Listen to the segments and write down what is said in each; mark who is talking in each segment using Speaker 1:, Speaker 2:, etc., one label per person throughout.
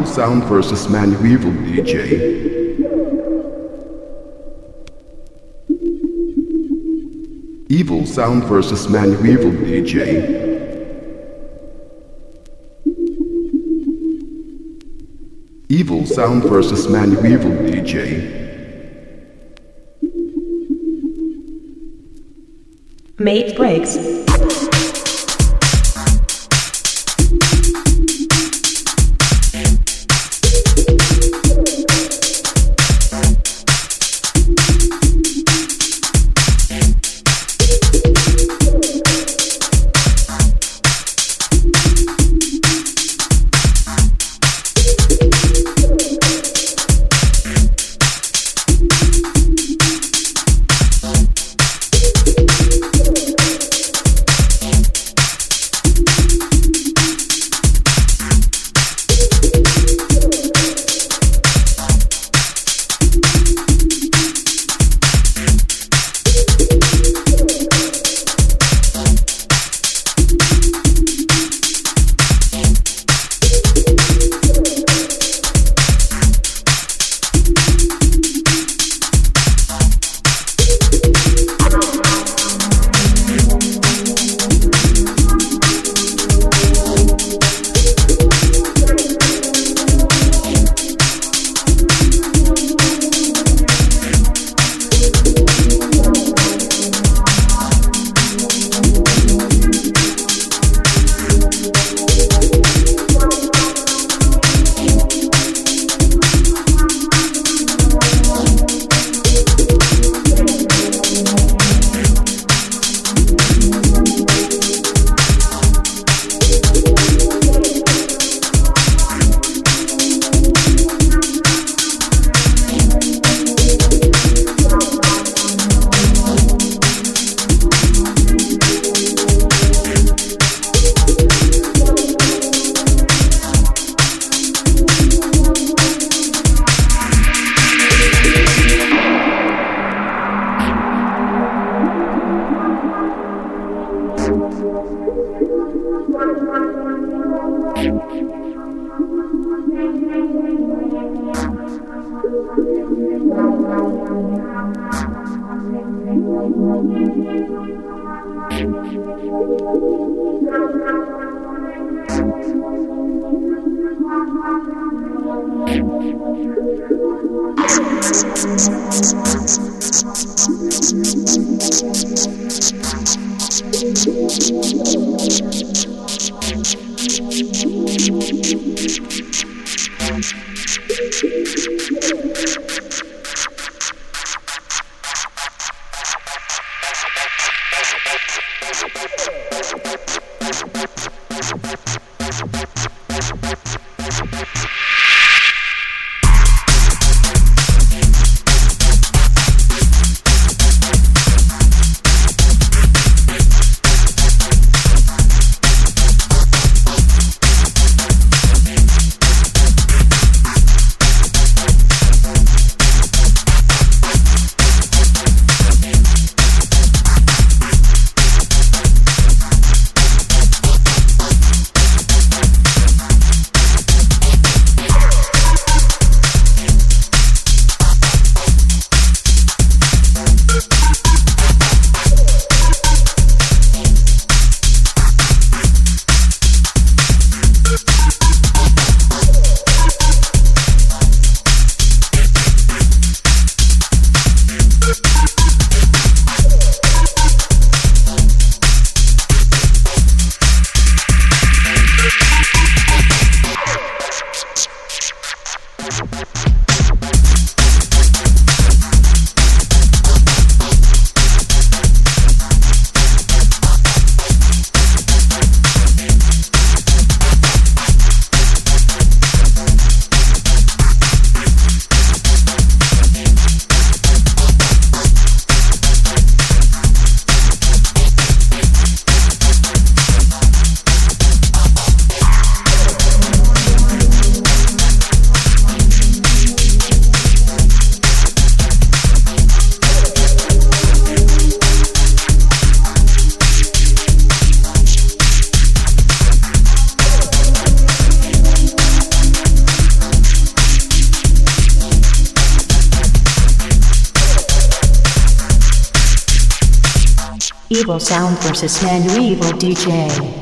Speaker 1: Evil Sound versus Manu Evil DJ. Evil Sound versus Manu Evil DJ. Evil Sound versus Manu Evil DJ.
Speaker 2: Mate Breakz. Sound versus Manu Evil DJ.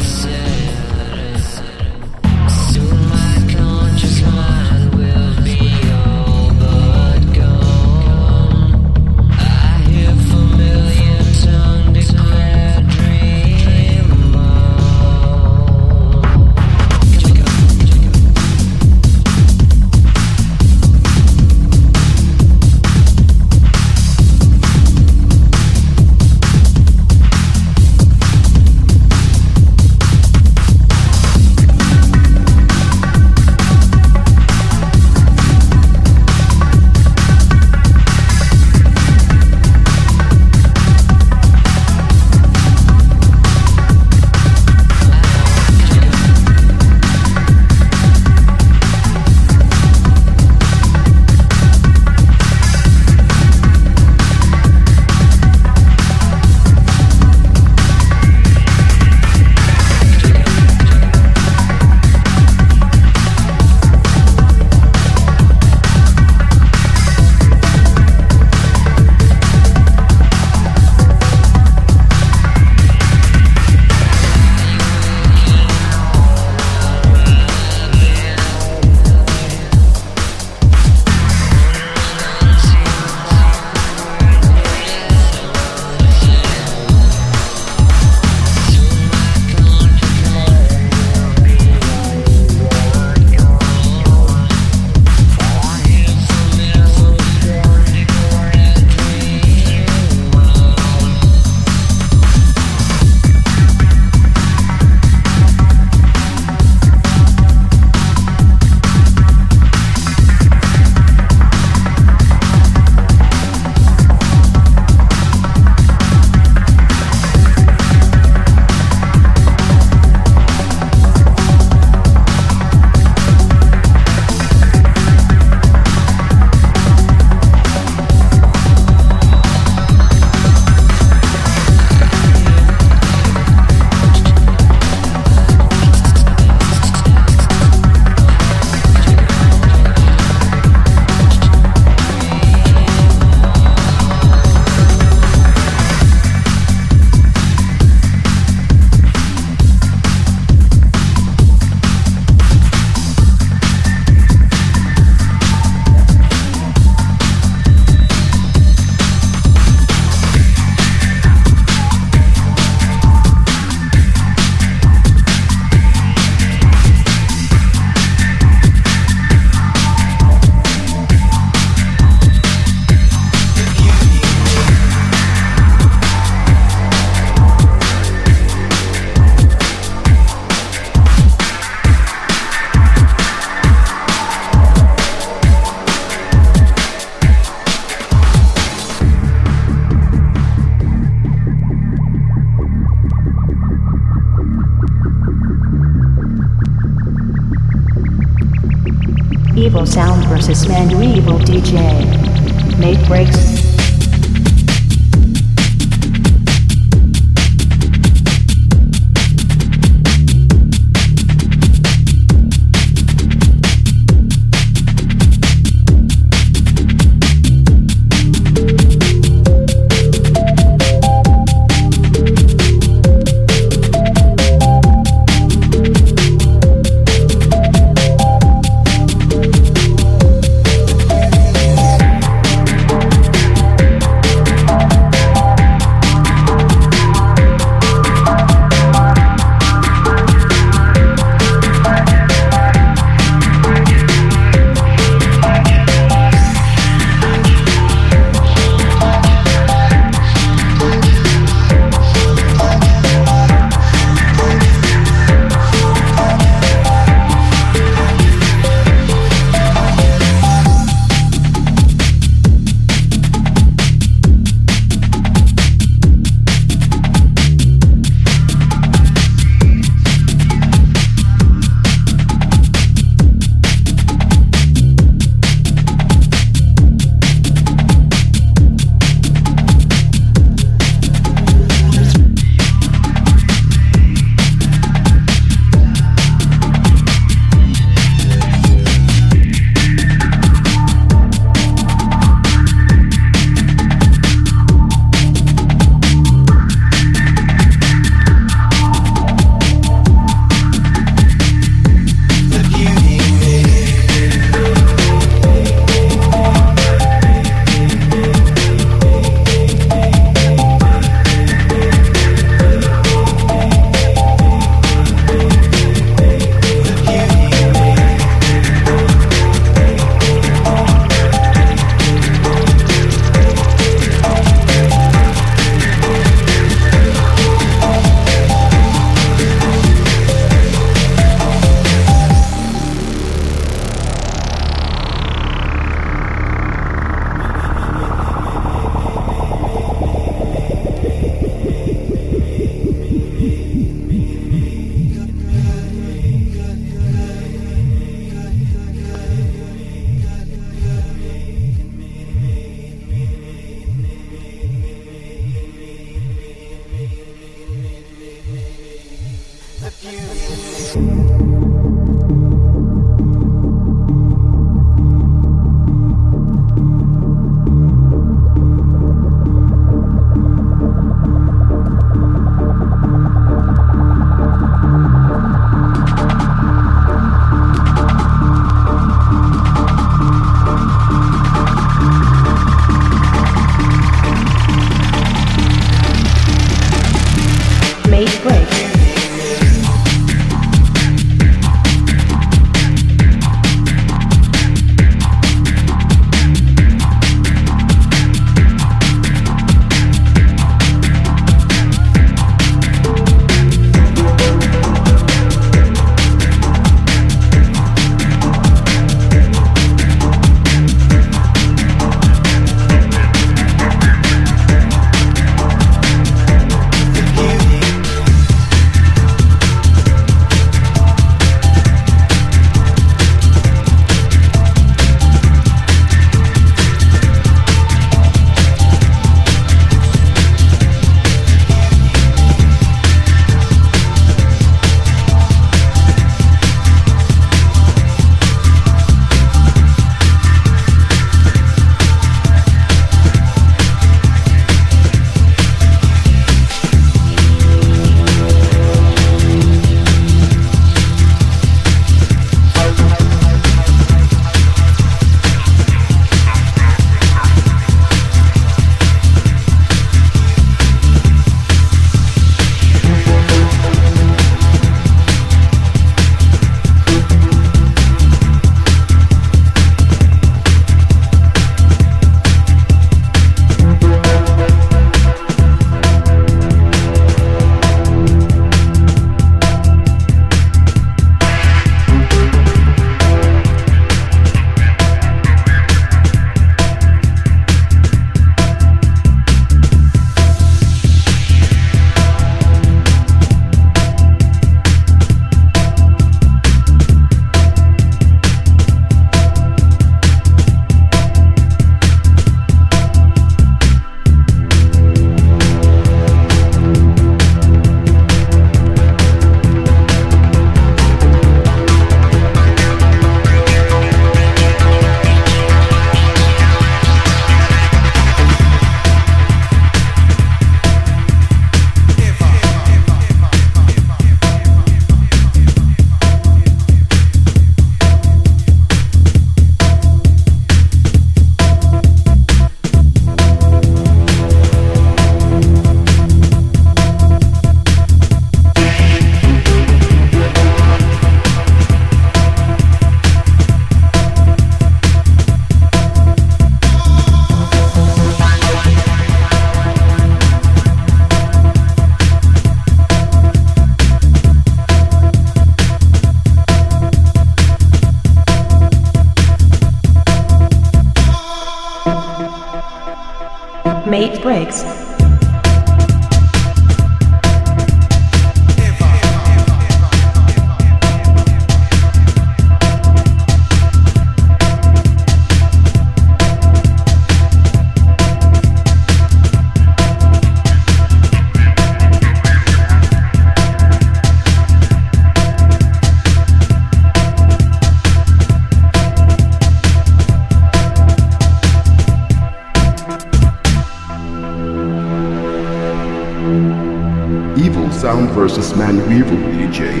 Speaker 2: Evil Sound versus Manu Evil DJ.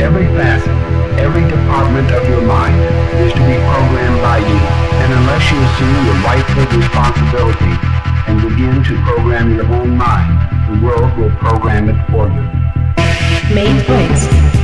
Speaker 3: Every facet, every department of your mind is to be programmed by you. And unless you assume your rightful responsibility and begin to program your own mind, the world will program it for you.
Speaker 2: Mate
Speaker 1: Breakz.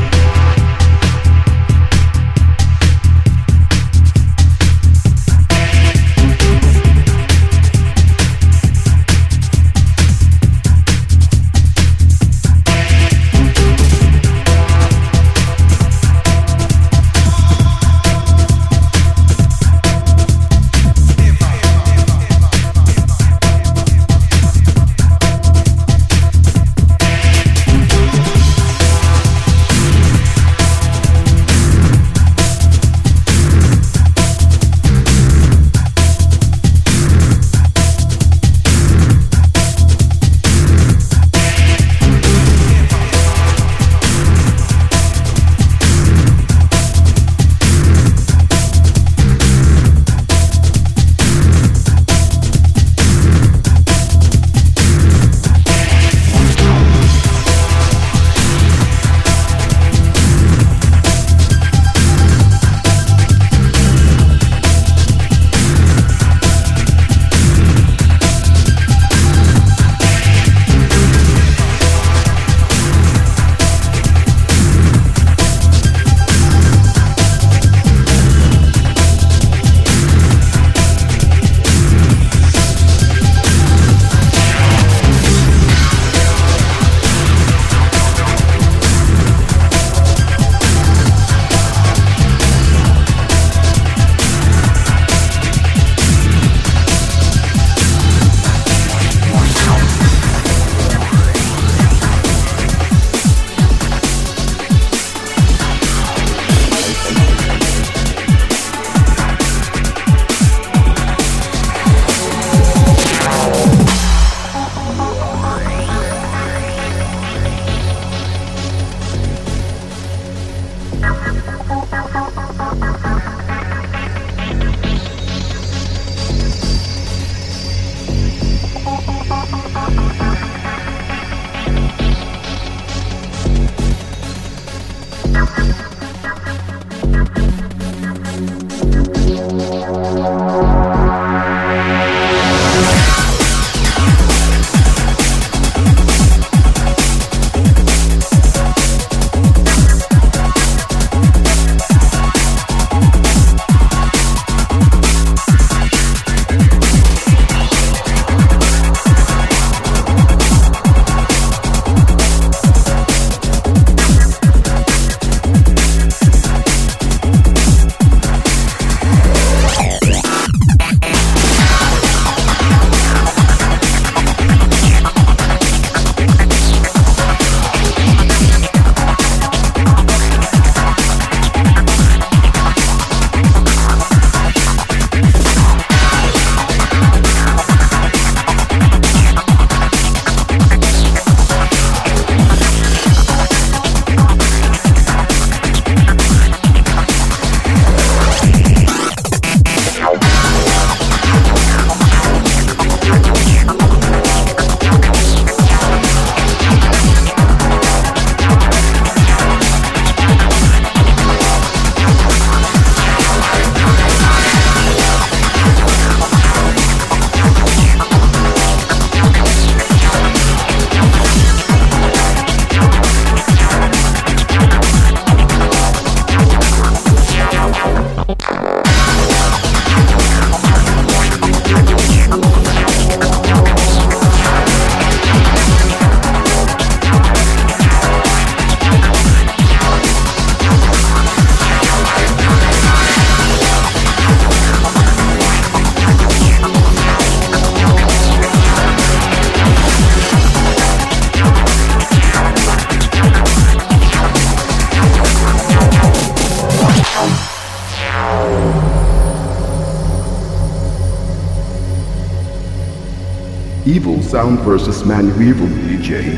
Speaker 1: Sound versus Manu Evil DJ.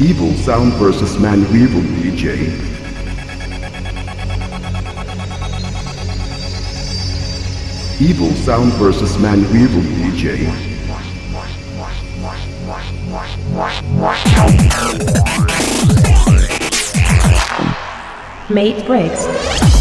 Speaker 1: Evil Sound versus Manu Evil DJ. Evil Sound versus Manu Evil DJ.
Speaker 2: Mate
Speaker 1: Breakz.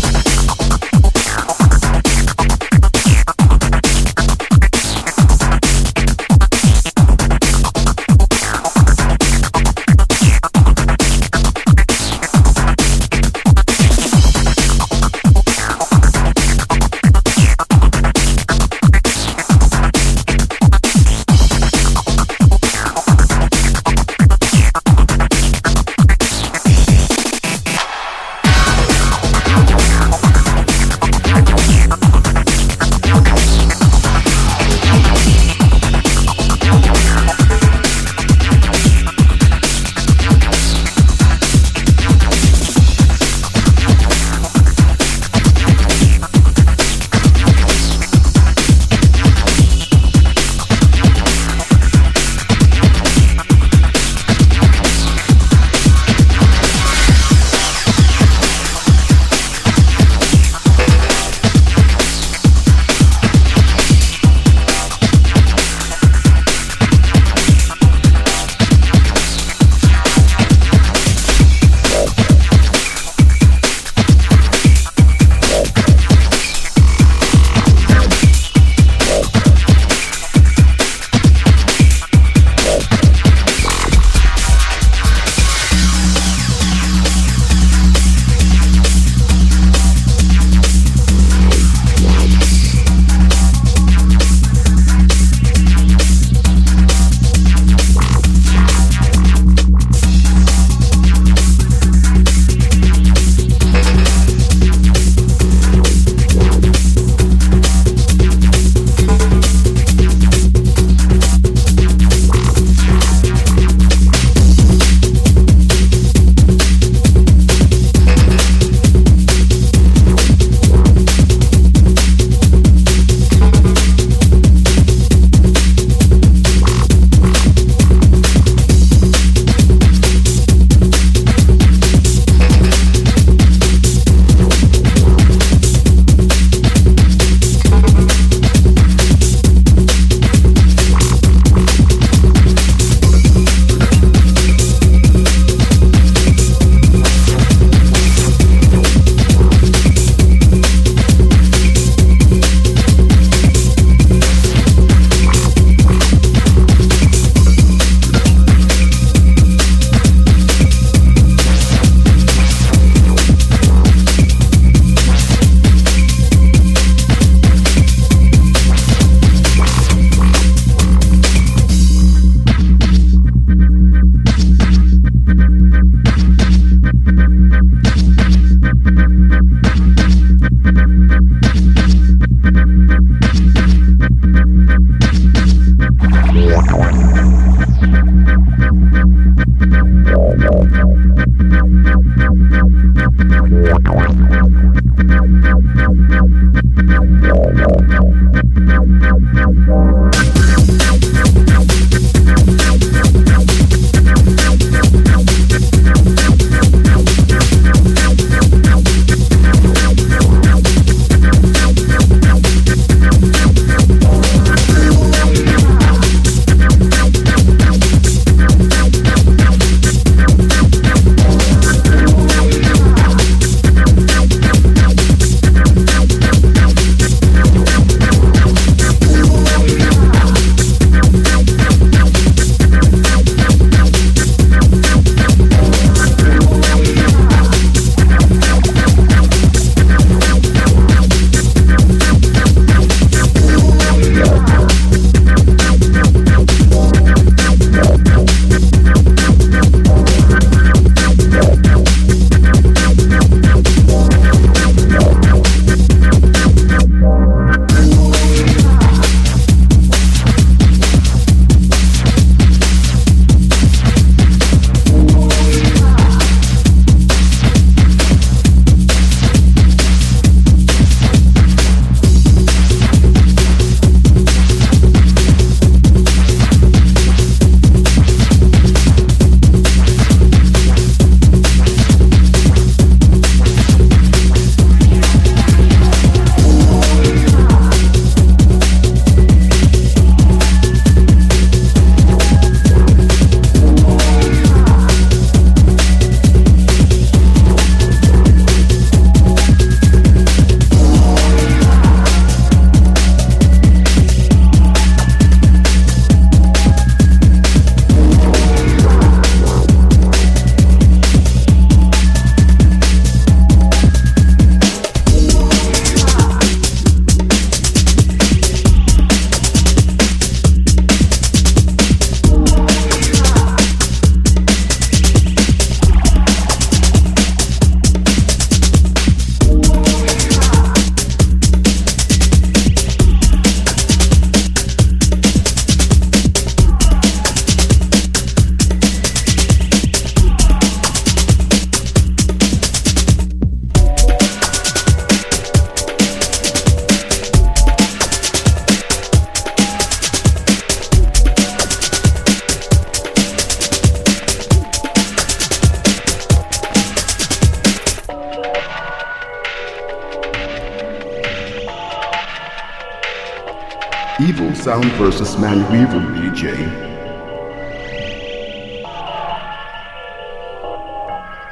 Speaker 1: Versus ManuEvil DJ.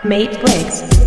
Speaker 2: Mate Breakz.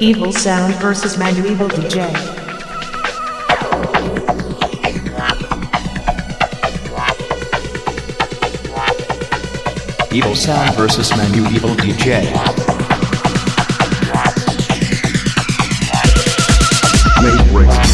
Speaker 2: EvilSound versus ManuEvil DJ.
Speaker 4: EvilSound versus ManuEvil DJ.
Speaker 1: Make.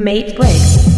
Speaker 2: Mate Breakz.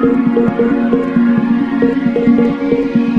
Speaker 2: Thank you.